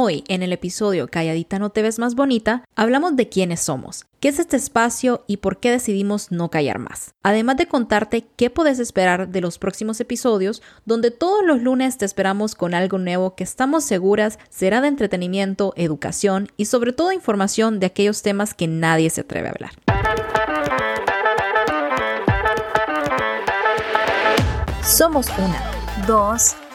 Hoy, en el episodio Calladita no te ves más bonita, hablamos de quiénes somos, qué es este espacio y por qué decidimos no callar más. Además de contarte qué puedes esperar de los próximos episodios, donde todos los lunes te esperamos con algo nuevo que estamos seguras será de entretenimiento, educación y sobre todo información de aquellos temas que nadie se atreve a hablar. Somos una, dos,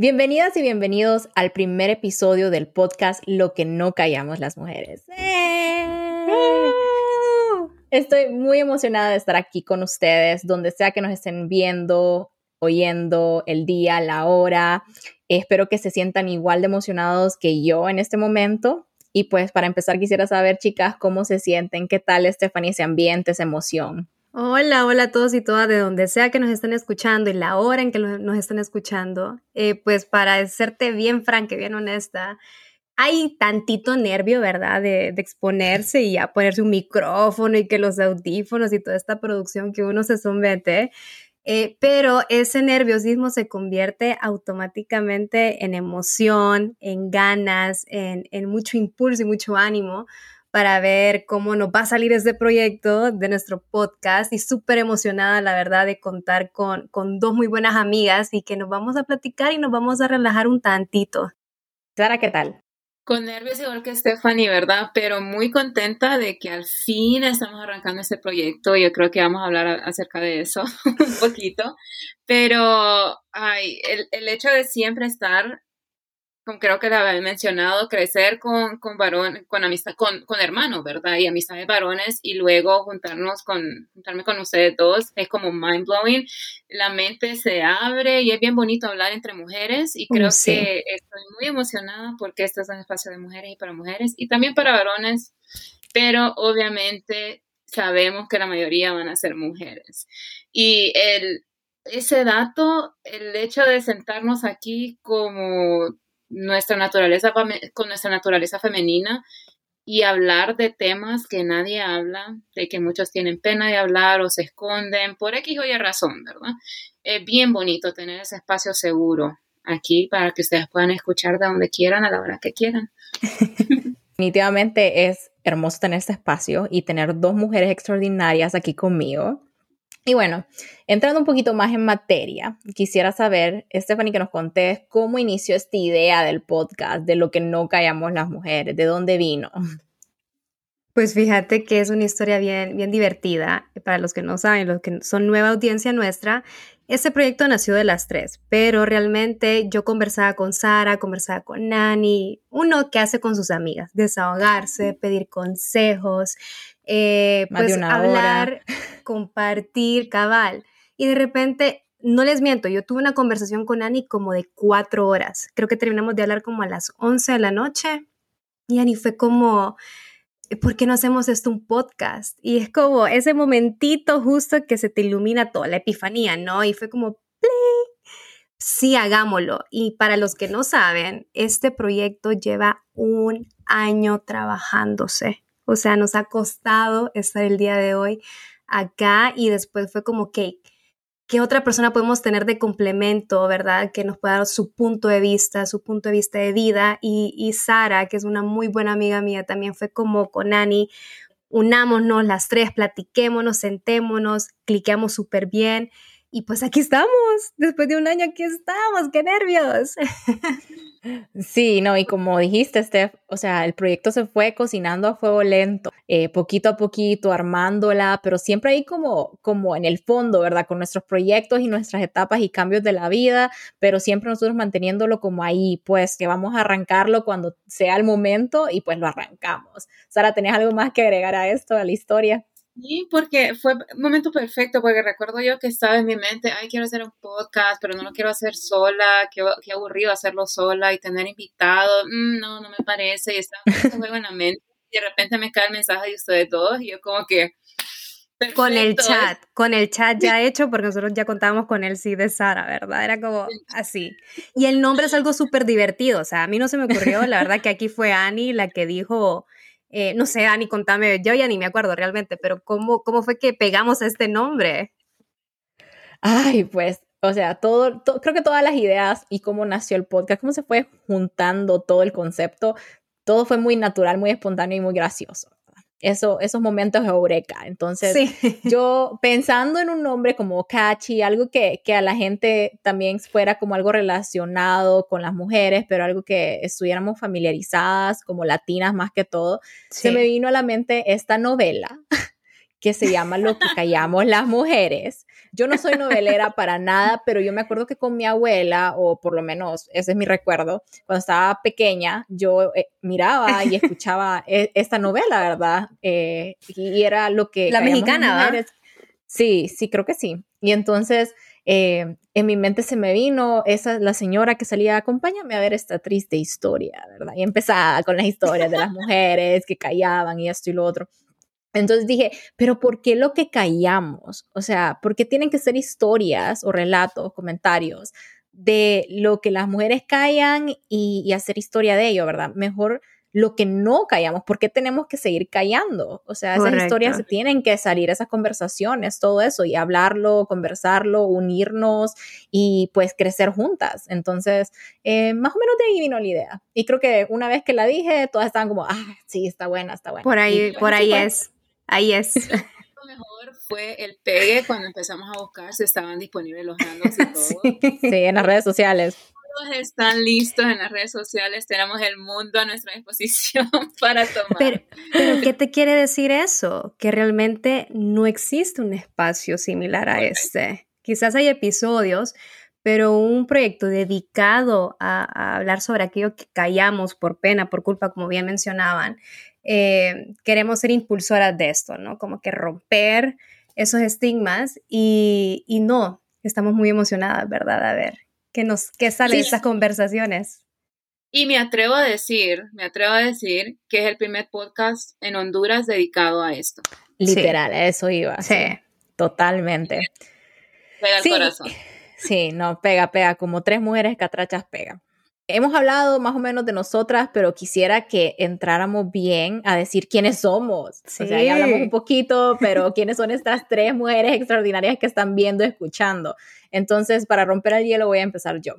Bienvenidas y bienvenidos al primer episodio del podcast Lo que no callamos las mujeres. Estoy muy emocionada de estar aquí con ustedes, donde sea que nos estén viendo, oyendo, el día, la hora. Espero que se sientan igual de emocionados que yo en este momento. Y pues para empezar quisiera saber, chicas, cómo se sienten, qué tal, Stephanie, ese ambiente, esa emoción. Hola, hola a todos y todas de donde sea que nos estén escuchando y la hora en que nos estén escuchando. Eh, pues para serte bien franca, bien honesta, hay tantito nervio, ¿verdad? De, exponerse y a ponerse un micrófono y que los audífonos y toda esta producción que uno se somete. Eh, pero ese nerviosismo se convierte automáticamente en emoción, en ganas, en, en mucho impulso y mucho ánimo para ver cómo nos va a salir este proyecto de nuestro podcast y súper emocionada, la verdad, de contar con, con dos muy buenas amigas y que nos vamos a platicar y nos vamos a relajar un tantito. Sara, ¿qué tal? Con nervios igual que Stephanie, ¿verdad? Pero muy contenta de que al fin estamos arrancando este proyecto. Yo creo que vamos a hablar acerca de eso un poquito. Pero ay, el, el hecho de siempre estar creo que la había mencionado, crecer con, con varón, con amistad, con, con hermanos, ¿verdad? Y amistad de varones y luego juntarnos con, juntarme con ustedes dos, es como mind blowing. La mente se abre y es bien bonito hablar entre mujeres y creo que estoy muy emocionada porque esto es un espacio de mujeres y para mujeres y también para varones, pero obviamente sabemos que la mayoría van a ser mujeres. Y el, ese dato, el hecho de sentarnos aquí como nuestra naturaleza, con nuestra naturaleza femenina y hablar de temas que nadie habla, de que muchos tienen pena de hablar o se esconden por X o Y razón, ¿verdad? Es bien bonito tener ese espacio seguro aquí para que ustedes puedan escuchar de donde quieran a la hora que quieran. Definitivamente es hermoso tener este espacio y tener dos mujeres extraordinarias aquí conmigo. Y bueno, entrando un poquito más en materia, quisiera saber, Stephanie, que nos contés cómo inició esta idea del podcast, de lo que no callamos las mujeres, de dónde vino. Pues fíjate que es una historia bien, bien divertida. Para los que no saben, los que son nueva audiencia nuestra, este proyecto nació de las tres, pero realmente yo conversaba con Sara, conversaba con Nani, uno que hace con sus amigas, desahogarse, pedir consejos, eh, pues hablar, compartir, cabal. Y de repente, no les miento, yo tuve una conversación con Ani como de cuatro horas. Creo que terminamos de hablar como a las once de la noche. Y Ani fue como, ¿por qué no hacemos esto un podcast? Y es como ese momentito justo que se te ilumina toda la epifanía, ¿no? Y fue como, sí, hagámoslo. Y para los que no saben, este proyecto lleva un año trabajándose. O sea, nos ha costado estar el día de hoy acá y después fue como que, ¿qué otra persona podemos tener de complemento, verdad? Que nos pueda dar su punto de vista, su punto de vista de vida. Y, Sara, que es una muy buena amiga mía, también fue como con Ani, unámonos las tres, platiquémonos, sentémonos, cliqueamos súper bien. Y pues aquí estamos, después de un año aquí estamos, qué nervios. Sí, no, y como dijiste, Steph, o sea, el proyecto se fue cocinando a fuego lento, eh, poquito a poquito, armándola, pero siempre ahí como, como en el fondo, ¿verdad? Con nuestros proyectos y nuestras etapas y cambios de la vida, pero siempre nosotros manteniéndolo como ahí, pues que vamos a arrancarlo cuando sea el momento y pues lo arrancamos. Sara, ¿tenías algo más que agregar a esto, a la historia? Sí, porque fue un momento perfecto, porque recuerdo yo que estaba en mi mente, ay, quiero hacer un podcast, pero no lo quiero hacer sola, qué, qué aburrido hacerlo sola y tener invitados, mm, no, no me parece, y estaba ese juego en la mente, y de repente me cae el mensaje de ustedes todos, y yo como que, con el chat, con el chat ya hecho, porque nosotros ya contábamos con el sí de Sara, ¿verdad? Era como así. Y el nombre es algo súper divertido, o sea, a mí no se me ocurrió, la verdad que aquí fue Ani la que dijo, eh, no sé, Ani, contame, yo ya ni me acuerdo realmente, pero ¿cómo, cómo fue que pegamos este nombre? Ay, pues, o sea, todo, creo que todas las ideas y cómo nació el podcast, cómo se fue juntando todo el concepto, todo fue muy natural, muy espontáneo y muy gracioso eso, esos momentos de eureka. Entonces, yo pensando en un nombre como catchy, algo que, que, a la gente también fuera como algo relacionado con las mujeres, pero algo que estuviéramos familiarizadas, como latinas más que todo, se me vino a la mente esta novela que se llama Lo que callamos las mujeres. Yo no soy novelera para nada, pero yo me acuerdo que con mi abuela, o por lo menos ese es mi recuerdo, cuando estaba pequeña, yo eh, miraba y escuchaba e, esta novela, ¿verdad? Eh, y era lo que... La mexicana, ¿verdad? Sí, sí, creo que sí. Y entonces... Eh, en mi mente se me vino esa la señora que salía, acompáñame a ver esta triste historia, ¿verdad? Y empezaba con las historias de las mujeres que callaban y esto y lo otro. Entonces dije, pero ¿por qué lo que callamos? O sea, ¿por qué tienen que ser historias o relatos, comentarios de lo que las mujeres callan y, hacer historia de ello, verdad? Mejor lo que no callamos, ¿por qué tenemos que seguir callando? O sea, esas historias se tienen que salir, esas conversaciones, todo eso, y hablarlo, conversarlo, unirnos y pues crecer juntas. Entonces, eh, más o menos de ahí vino la idea. Y creo que una vez que la dije, todas estaban como, ah, sí, está buena, está buena. Por ahí, por ahí es. Ahí es. Lo mejor fue el pegue cuando empezamos a buscar si estaban disponibles los handles y todo. Sí, en las redes sociales. Todos están listos en las redes sociales, tenemos el mundo a nuestra disposición para tomar. Pero, pero ¿qué te quiere decir eso? Que realmente no existe un espacio similar a este. Quizás hay episodios, pero un proyecto dedicado a, a, hablar sobre aquello que callamos por pena, por culpa, como bien mencionaban, eh, queremos ser impulsoras de esto, ¿no? Como que romper esos estigmas y, no, estamos muy emocionadas, ¿verdad? A ver, ¿qué, nos, qué sale de esas conversaciones? Y me atrevo a decir, me atrevo a decir que es el primer podcast en Honduras dedicado a esto. Literal, eso iba. Sí. Totalmente. Pega el corazón. Sí, no, pega, pega, como tres mujeres catrachas pega. Hemos hablado más o menos de nosotras, pero quisiera que entráramos bien a decir quiénes somos. O sea, ya hablamos un poquito, pero quiénes son estas tres mujeres extraordinarias que están viendo, escuchando. Entonces, para romper el hielo, voy a empezar yo.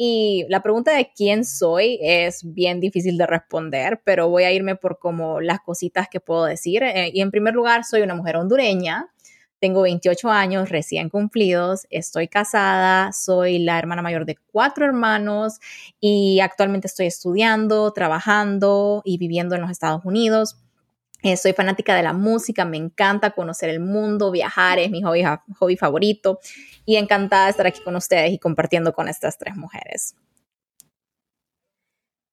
Y la pregunta de quién soy es bien difícil de responder, pero voy a irme por como las cositas que puedo decir. Eh, y en primer lugar, soy una mujer hondureña tengo 28 años recién cumplidos, estoy casada, soy la hermana mayor de cuatro hermanos y actualmente estoy estudiando, trabajando y viviendo en los Estados Unidos. Eh, soy fanática de la música, me encanta conocer el mundo, viajar es mi hobby, hobby favorito y encantada de estar aquí con ustedes y compartiendo con estas tres mujeres.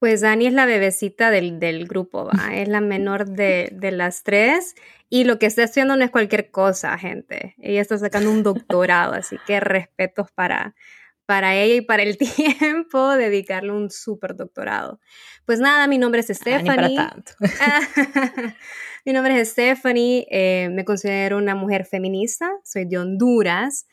Pues Dani es la bebecita del, del grupo, ¿va? es la menor de, de, las tres y lo que está haciendo no es cualquier cosa, gente. Ella está sacando un doctorado, así que respetos para, para ella y para el tiempo dedicarle un súper doctorado. Pues nada, mi nombre es Stephanie. mi nombre es Stephanie, eh, me considero una mujer feminista, soy de Honduras.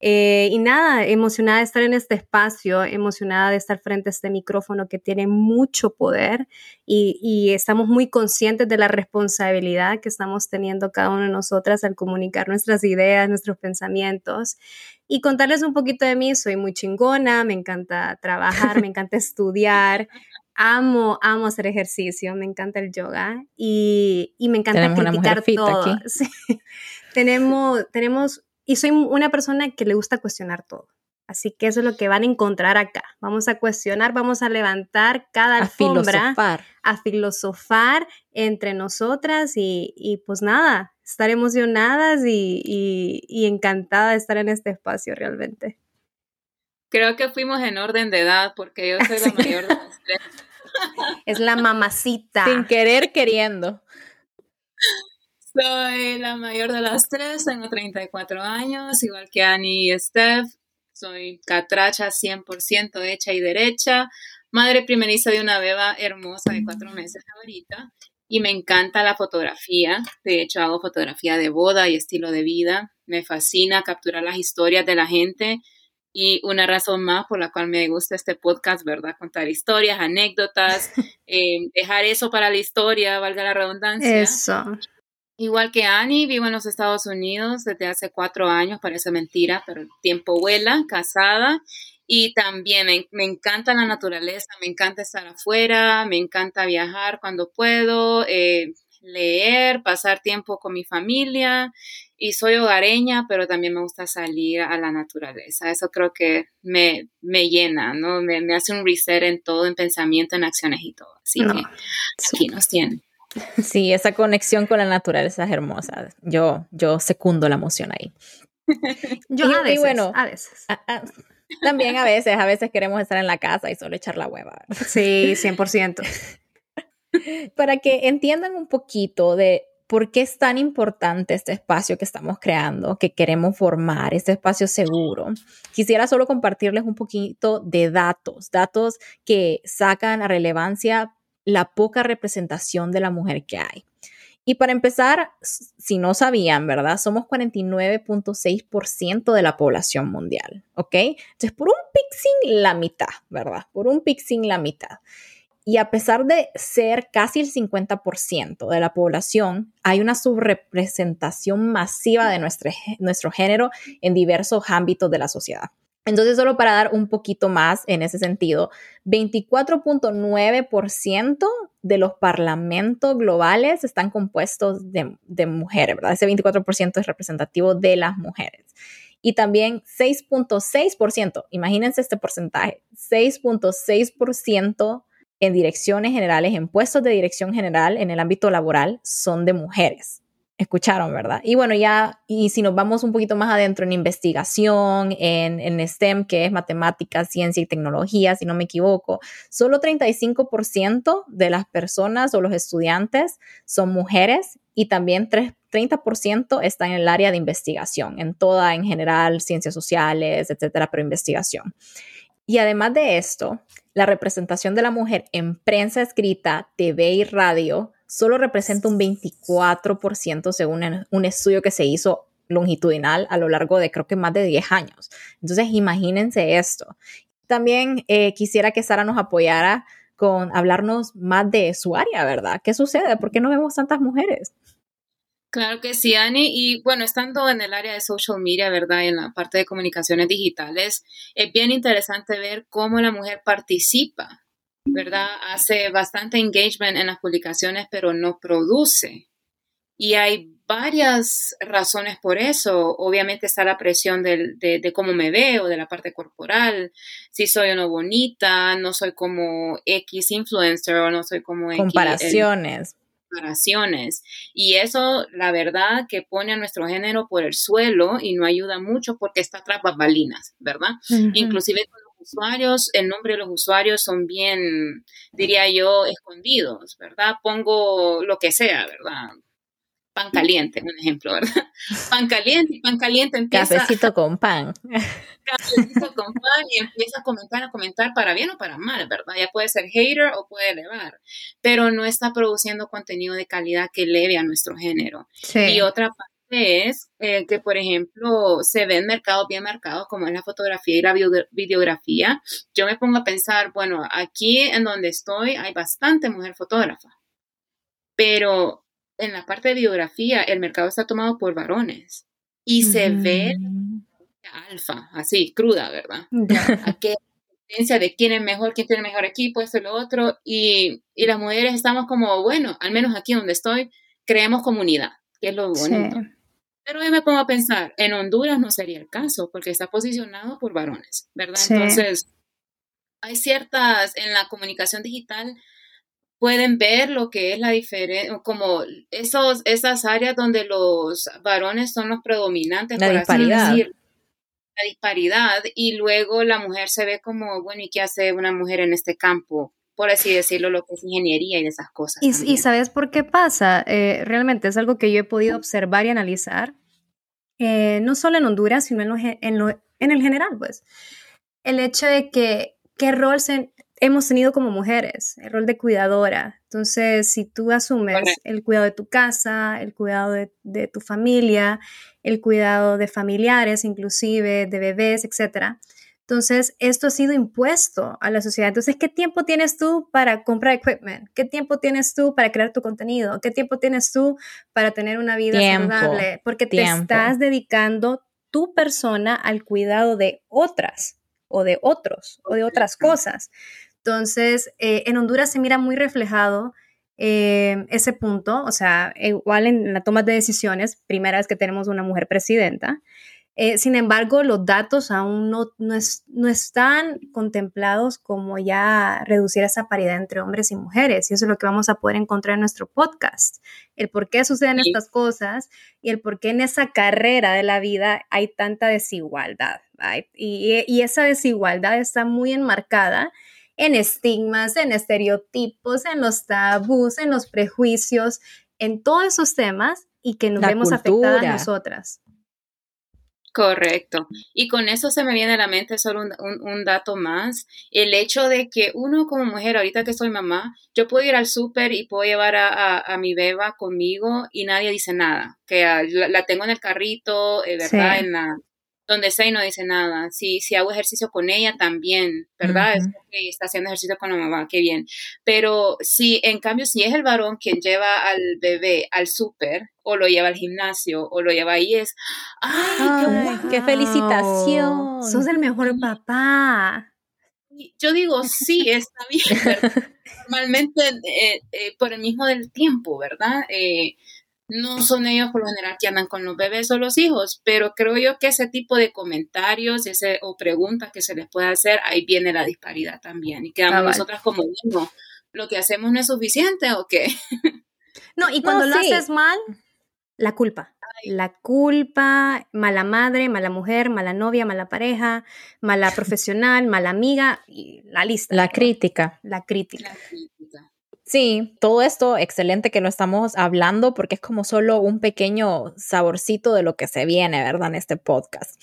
Eh, y nada, emocionada de estar en este espacio, emocionada de estar frente a este micrófono que tiene mucho poder y, y, estamos muy conscientes de la responsabilidad que estamos teniendo cada una de nosotras al comunicar nuestras ideas, nuestros pensamientos. Y contarles un poquito de mí, soy muy chingona, me encanta trabajar, me encanta estudiar, amo, amo hacer ejercicio, me encanta el yoga y, y me encanta criticar todo. Sí. tenemos, tenemos y soy una persona que le gusta cuestionar todo. Así que eso es lo que van a encontrar acá. Vamos a cuestionar, vamos a levantar cada a alfombra, filosofar. a filosofar entre nosotras y, pues nada, estar emocionadas y, y, encantada de estar en este espacio realmente. Creo que fuimos en orden de edad porque yo soy la mayor de las tres. Es la mamacita. Sin querer queriendo. Soy la mayor de las tres, tengo 34 años, igual que Annie y Steph. Soy catracha 100% hecha y derecha, madre primeriza de una beba hermosa de cuatro meses ahorita. y me encanta la fotografía. De hecho, hago fotografía de boda y estilo de vida. Me fascina capturar las historias de la gente y una razón más por la cual me gusta este podcast, ¿verdad? Contar historias, anécdotas, eh, dejar eso para la historia, valga la redundancia. Eso. Igual que Annie, vivo en los Estados Unidos desde hace cuatro años, parece mentira, pero el tiempo vuela, casada. Y también me, encanta la naturaleza, me encanta estar afuera, me encanta viajar cuando puedo, eh, leer, pasar tiempo con mi familia y soy hogareña, pero también me gusta salir a la naturaleza. Eso creo que me, me llena, ¿no? Me, me, hace un reset en todo, en pensamiento, en acciones y todo. Así que aquí nos tienen. Sí, esa conexión con la naturaleza es hermosa. Yo, yo secundo la emoción ahí. yo a veces, bueno, a veces. también a veces, a veces queremos estar en la casa y solo echar la hueva. Sí, 100%. Para que entiendan un poquito de por qué es tan importante este espacio que estamos creando, que queremos formar, este espacio seguro. Quisiera solo compartirles un poquito de datos, datos que sacan a relevancia la poca representación de la mujer que hay. Y para empezar, si no sabían, ¿verdad? Somos 49.6% de la población mundial, ¿ok? Entonces, por un pixing, la mitad, ¿verdad? Por un pixing, la mitad. Y a pesar de ser casi el 50% de la población, hay una subrepresentación masiva de nuestro, nuestro género en diversos ámbitos de la sociedad. Entonces, solo para dar un poquito más en ese sentido, 24.9% de los parlamentos globales están compuestos de, mujeres, ¿verdad? Ese 24% es representativo de las mujeres. Y también 6.6%, imagínense este porcentaje, 6.6% en direcciones generales, en puestos de dirección general en el ámbito laboral son de mujeres. Escucharon, ¿verdad? Y bueno, ya, y si nos vamos un poquito más adentro en investigación, en, en STEM, que es matemáticas, ciencia y tecnología, si no me equivoco, solo 35% de las personas o los estudiantes son mujeres y también 30% están en el área de investigación, en toda, en general, ciencias sociales, etcétera, pero investigación. Y además de esto, la representación de la mujer en prensa escrita, TV y radio solo representa un 24% según un estudio que se hizo longitudinal a lo largo de creo que más de 10 años. Entonces, imagínense esto. También eh, quisiera que Sara nos apoyara con hablarnos más de su área, ¿verdad? ¿Qué sucede? ¿Por qué no vemos tantas mujeres? Claro que sí, Ani. Y bueno, estando en el área de social media, ¿verdad? En la parte de comunicaciones digitales, es bien interesante ver cómo la mujer participa ¿verdad? Hace bastante engagement en las publicaciones, pero no produce. Y hay varias razones por eso. Obviamente está la presión de, de, cómo me veo, de la parte corporal, si soy o no bonita, no soy como X influencer o no soy como X. Comparaciones. comparaciones. Y eso, la verdad, que pone a nuestro género por el suelo y no ayuda mucho porque está tras balinas, ¿verdad? Inclusive usuarios, el nombre de los usuarios son bien, diría yo, escondidos, ¿verdad? Pongo lo que sea, ¿verdad? Pan caliente, un ejemplo, ¿verdad? Pan caliente, pan caliente empieza... Cafecito con pan. Cafecito con pan y empieza a comentar, a comentar para bien o para mal, ¿verdad? Ya puede ser hater o puede elevar, pero no está produciendo contenido de calidad que eleve a nuestro género. Y otra parte es eh, que, por ejemplo, se ven mercados bien marcados como es la fotografía y la videografía. Yo me pongo a pensar, bueno, aquí en donde estoy hay bastante mujer fotógrafa, pero en la parte de videografía el mercado está tomado por varones y se ve alfa, así, cruda, ¿verdad? Aquí diferencia de quién es mejor, quién tiene mejor equipo, esto y lo otro, y, y las mujeres estamos como, bueno, al menos aquí donde estoy, creemos comunidad, que es lo bonito. Pero yo me pongo a pensar, en Honduras no sería el caso, porque está posicionado por varones, ¿verdad? Entonces, hay ciertas, en la comunicación digital, pueden ver lo que es la diferencia, como esos, esas áreas donde los varones son los predominantes, la disparidad. la disparidad, y luego la mujer se ve como, bueno, ¿y qué hace una mujer en este campo? Por así decirlo, lo que es ingeniería y de esas cosas. Y, sabes por qué pasa? Eh, realmente es algo que yo he podido observar y analizar, eh, no solo en Honduras, sino en, en, el general, pues. El hecho de que qué rol hemos tenido como mujeres, el rol de cuidadora, Entonces, si tú asumes el cuidado de tu casa, el cuidado de, tu familia, el cuidado de familiares, inclusive de bebés, etcétera, entonces, esto ha sido impuesto a la sociedad. Entonces, ¿qué tiempo tienes tú para comprar equipment? ¿Qué tiempo tienes tú para crear tu contenido? ¿Qué tiempo tienes tú para tener una vida saludable? Porque te estás dedicando tu persona al cuidado de otras o de otros o de otras cosas. Entonces, eh, en Honduras se mira muy reflejado eh, ese punto, o sea, igual en la toma de decisiones, primera vez que tenemos una mujer presidenta, eh, sin embargo, los datos aún no, no, están contemplados como ya reducir esa paridad entre hombres y mujeres. Y eso es lo que vamos a poder encontrar en nuestro podcast. El por qué suceden estas cosas y el por qué en esa carrera de la vida hay tanta desigualdad. Y, y esa desigualdad está muy enmarcada en estigmas, en estereotipos, en los tabús, en los prejuicios, en todos esos temas y que nos vemos afectadas nosotras. Correcto. Y con eso se me viene a la mente solo un, dato más, el hecho de que uno como mujer, ahorita que soy mamá, yo puedo ir al súper y puedo llevar a, mi beba conmigo y nadie dice nada, que la, tengo en el carrito, eh, ¿verdad? En la, donde sea y no dice nada. Si, si hago ejercicio con ella también, ¿verdad? Es porque está haciendo ejercicio con la mamá, qué bien. Pero si, en cambio, si es el varón quien lleva al bebé al súper, o lo lleva al gimnasio, o lo lleva ahí, es, ¡ay, qué, felicitación! Sos el mejor papá. Yo digo, sí, está bien. Normalmente, eh, eh, por el mismo del tiempo, ¿verdad? Eh, no son ellos por lo general que andan con los bebés o los hijos, pero creo yo que ese tipo de comentarios ese, o preguntas que se les puede hacer, ahí viene la disparidad también. Y quedamos nosotras como, mismo, ¿lo que hacemos no es suficiente o qué? No, y cuando lo haces mal, la culpa. La culpa, mala madre, mala mujer, mala novia, mala pareja, mala profesional, mala amiga, y la lista. La crítica. La crítica. La crítica. Sí, todo esto excelente que lo estamos hablando porque es como solo un pequeño saborcito de lo que se viene, ¿verdad? En este podcast.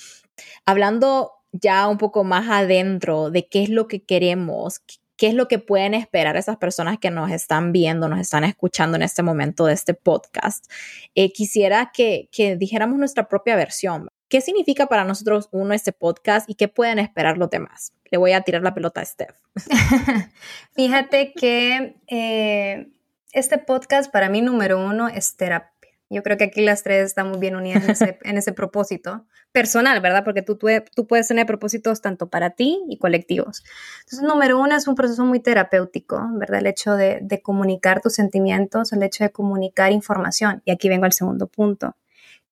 Hablando ya un poco más adentro de qué es lo que queremos, qué es lo que pueden esperar esas personas que nos están viendo, nos están escuchando en este momento de este podcast. Eh, quisiera que, que dijéramos nuestra propia versión. ¿Qué significa para nosotros uno este podcast y qué pueden esperar los demás? le voy a tirar la pelota a Steph. Fíjate que eh, este podcast para mí número uno es terapia. Yo creo que aquí las tres estamos bien unidas en ese, propósito personal, ¿verdad? Porque tú, tú, puedes tener propósitos tanto para ti y colectivos. Entonces, número uno es un proceso muy terapéutico, ¿verdad? El hecho de, de comunicar tus sentimientos, el hecho de comunicar información. Y aquí vengo al segundo punto.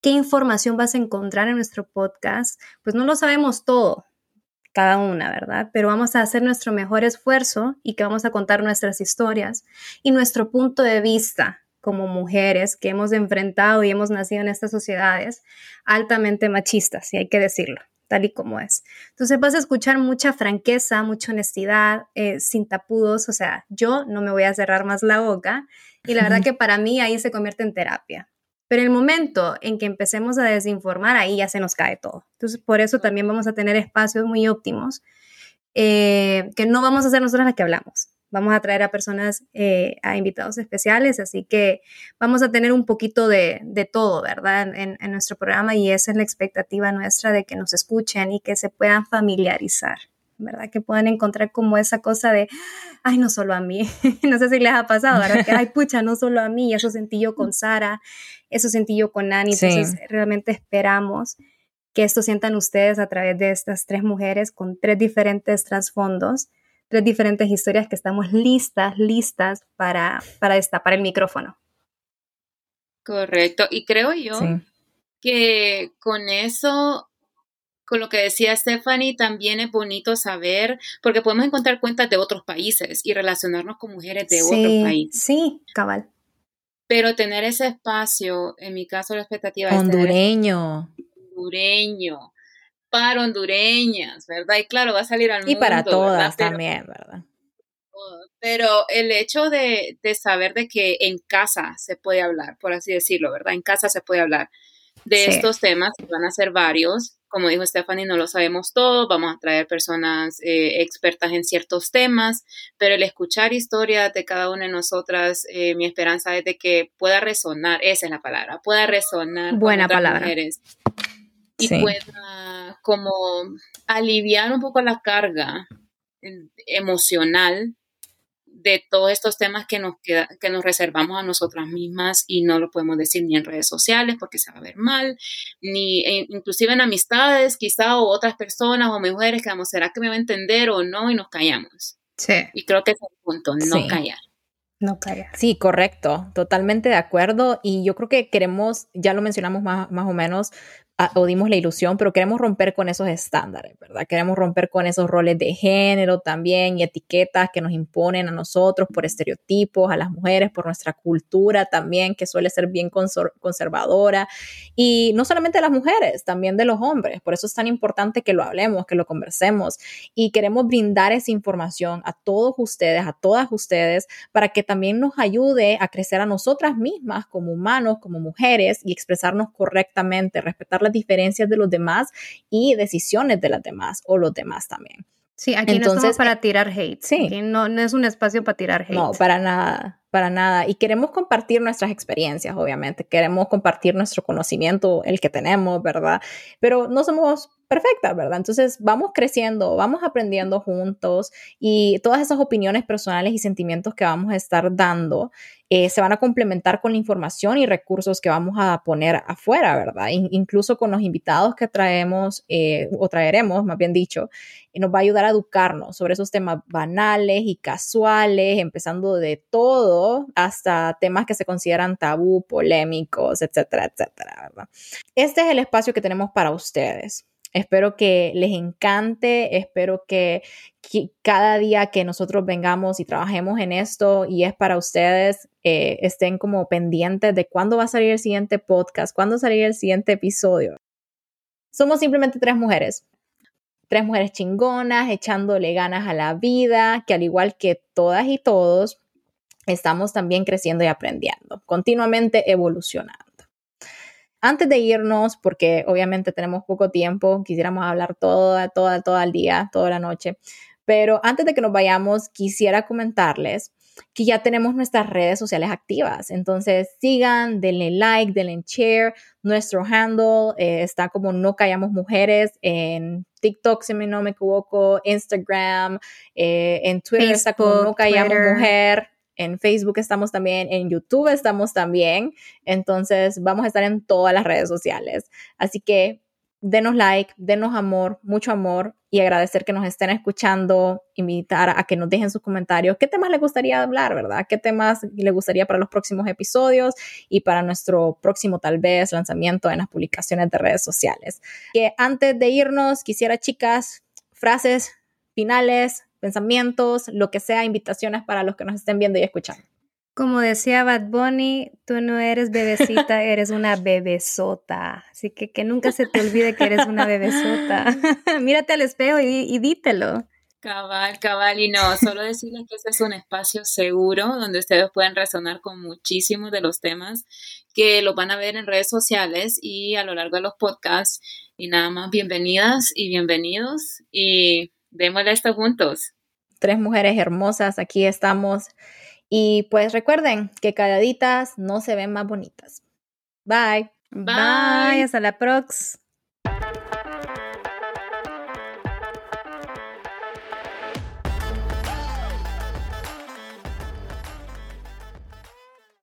¿Qué información vas a encontrar en nuestro podcast? Pues no lo sabemos todo, cada una, ¿verdad? Pero vamos a hacer nuestro mejor esfuerzo y que vamos a contar nuestras historias y nuestro punto de vista como mujeres que hemos enfrentado y hemos nacido en estas sociedades altamente machistas, y hay que decirlo, tal y como es. Entonces vas a escuchar mucha franqueza, mucha honestidad, eh, sin tapudos, o sea, yo no me voy a cerrar más la boca y la verdad que para mí ahí se convierte en terapia. Pero el momento en que empecemos a desinformar, ahí ya se nos cae todo. Entonces, por eso también vamos a tener espacios muy óptimos eh, que no vamos a ser nosotros las que hablamos. Vamos a traer a personas, eh, a invitados especiales, así que vamos a tener un poquito de, de todo, ¿verdad? En, en, nuestro programa y esa es la expectativa nuestra de que nos escuchen y que se puedan familiarizar. ¿Verdad? Que puedan encontrar como esa cosa de, ay, no solo a mí, no sé si les ha pasado, ¿verdad? Que, ay, pucha, no solo a mí, eso sentí yo con Sara, eso sentí yo con Nani, entonces realmente esperamos que esto sientan ustedes a través de estas tres mujeres con tres diferentes trasfondos, tres diferentes historias que estamos listas, listas para, para destapar el micrófono. Correcto, y creo yo que con eso con lo que decía Stephanie, también es bonito saber, porque podemos encontrar cuentas de otros países y relacionarnos con mujeres de otros países. Sí, cabal. Pero tener ese espacio, en mi caso la expectativa es hondureño. hondureño, para hondureñas, ¿verdad? Y claro, va a salir al mundo. Y para todas también, ¿verdad? Pero el hecho de, de saber de que en casa se puede hablar, por así decirlo, ¿verdad? En casa se puede hablar de estos temas, van a ser varios. Como dijo Stephanie, no lo sabemos todo, vamos a traer personas eh, expertas en ciertos temas, pero el escuchar historias de cada una de nosotras, eh, mi esperanza es de que pueda resonar, esa es la palabra, pueda resonar Buena con palabra. mujeres y pueda como aliviar un poco la carga emocional de todos estos temas que nos, queda, que nos reservamos a nosotras mismas y no lo podemos decir ni en redes sociales porque se va a ver mal, ni e, inclusive en amistades quizá o otras personas o mujeres que vamos, ¿será que me va a entender o no? Y nos callamos. Sí. Y creo que es el punto, no callar. No callar. Sí, correcto, totalmente de acuerdo. Y yo creo que queremos, ya lo mencionamos más, más o menos, o dimos la ilusión, pero queremos romper con esos estándares, ¿verdad? Queremos romper con esos roles de género también y etiquetas que nos imponen a nosotros por estereotipos, a las mujeres, por nuestra cultura también, que suele ser bien conservadora. Y no solamente de las mujeres, también de los hombres. Por eso es tan importante que lo hablemos, que lo conversemos. Y queremos brindar esa información a todos ustedes, a todas ustedes, para que también nos ayude a crecer a nosotras mismas como humanos, como mujeres y expresarnos correctamente, respetar las diferencias de los demás y decisiones de las demás o los demás también. Sí, aquí Entonces, no estamos para tirar hate. Sí. no, no es un espacio para tirar hate. No, para nada, para nada. Y queremos compartir nuestras experiencias, obviamente. Queremos compartir nuestro conocimiento, el que tenemos, ¿verdad? Pero no somos perfectas, ¿verdad? Entonces vamos creciendo, vamos aprendiendo juntos y todas esas opiniones personales y sentimientos que vamos a estar dando eh, se van a complementar con la información y recursos que vamos a poner afuera, ¿verdad? incluso con los invitados que traemos eh, o traeremos, más bien dicho, y nos va a ayudar a educarnos sobre esos temas banales y casuales, empezando de todo hasta temas que se consideran tabú, polémicos, etcétera, etcétera, ¿verdad? Este es el espacio que tenemos para ustedes. Espero que les encante, espero que, cada día que nosotros vengamos y trabajemos en esto y es para ustedes, eh, estén como pendientes de cuándo va a salir el siguiente podcast, cuándo salir el siguiente episodio. Somos simplemente tres mujeres, tres mujeres chingonas, echándole ganas a la vida, que al igual que todas y todos, estamos también creciendo y aprendiendo, continuamente evolucionando. Antes de irnos, porque obviamente tenemos poco tiempo, quisiéramos hablar todo, todo, todo el día, toda la noche, pero antes de que nos vayamos, quisiera comentarles que ya tenemos nuestras redes sociales activas. Entonces sigan, denle like, denle share. Nuestro handle eh, está como No Callamos Mujeres en TikTok, si no me equivoco, Instagram, eh, en Twitter está como No Callamos Mujer. En Facebook estamos también, en YouTube estamos también. Entonces vamos a estar en todas las redes sociales. Así que denos like, denos amor, mucho amor y agradecer que nos estén escuchando, invitar a que nos dejen sus comentarios. ¿Qué temas les gustaría hablar, verdad? ¿Qué temas les gustaría para los próximos episodios y para nuestro próximo tal vez lanzamiento en las publicaciones de redes sociales? Que antes de irnos, quisiera chicas, frases finales, pensamientos, lo que sea, invitaciones para los que nos estén viendo y escuchando. Como decía Bad Bunny, tú no eres bebecita, eres una bebesota. Así que que nunca se te olvide que eres una bebesota. Mírate al espejo y, y dítelo. Cabal, cabal, y no, solo decirles que este es un espacio seguro donde ustedes pueden resonar con muchísimos de los temas que los van a ver en redes sociales y a lo largo de los podcasts. Y nada más, bienvenidas y bienvenidos y démosle esto juntos. Tres mujeres hermosas, aquí estamos. Y pues recuerden que calladitas no se ven más bonitas. Bye. Bye. Bye. Hasta la próxima.